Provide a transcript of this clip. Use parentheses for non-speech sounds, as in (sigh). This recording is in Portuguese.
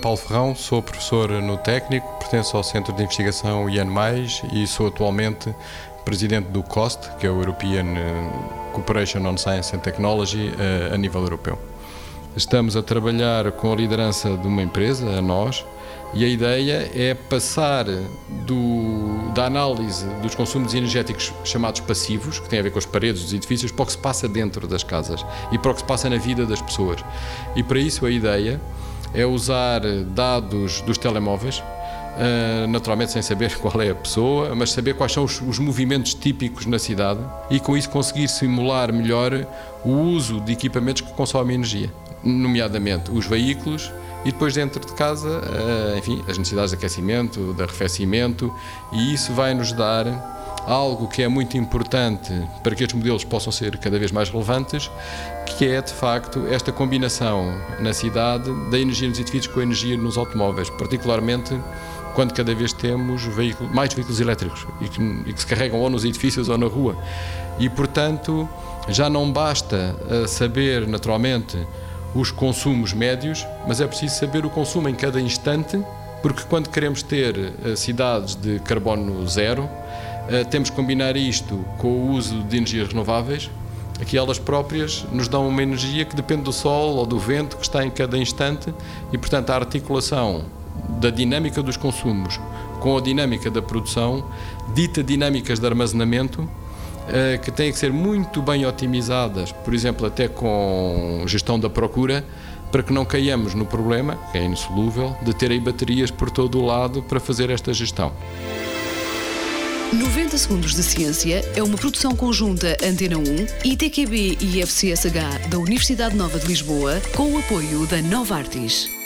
Paulo Ferrão, sou professor no técnico, pertenço ao Centro de Investigação IAN+, e sou atualmente presidente do COST, que é o European eh, Cooperation on Science and Technology, eh, a nível europeu. Estamos a trabalhar com a liderança de uma empresa, a nós, e a ideia é passar do, da análise dos consumos energéticos chamados passivos, que têm a ver com as paredes dos edifícios, para o que se passa dentro das casas e para o que se passa na vida das pessoas. E para isso a ideia é usar dados dos telemóveis, Uh, naturalmente sem saber (laughs) qual é a pessoa, mas saber quais são os, os, movimentos típicos na cidade e com isso conseguir simular melhor o uso de equipamentos que consomem energia, nomeadamente os veículos e depois dentro de casa, uh, enfim, as necessidades de aquecimento, de arrefecimento e isso vai nos dar algo que é muito importante para que estes modelos possam ser cada vez mais relevantes, que é de facto esta combinação na cidade da energia nos edifícios com a energia nos automóveis, particularmente quando cada vez temos mais veículos elétricos e que, e que, se carregam ou nos edifícios ou na rua. E portanto já não basta uh, saber naturalmente os consumos médios, mas é preciso saber o consumo em cada instante, porque quando queremos ter uh, cidades de carbono zero, uh, temos que combinar isto com o uso de energias renováveis, que elas próprias nos dão uma energia que depende do sol ou do vento que está em cada instante e, portanto, a articulação da dinâmica dos consumos com a dinâmica da produção dita dinâmicas de armazenamento eh, que têm que ser muito bem otimizadas, por exemplo, até com gestão da procura, para que não caiamos no problema, que é insolúvel, de ter aí baterias por todo o lado para fazer esta gestão. 90 Segundos de Ciência é uma produção conjunta Antena 1, ITQB e FCSH da Universidade Nova de Lisboa, com o apoio da Nova Artis.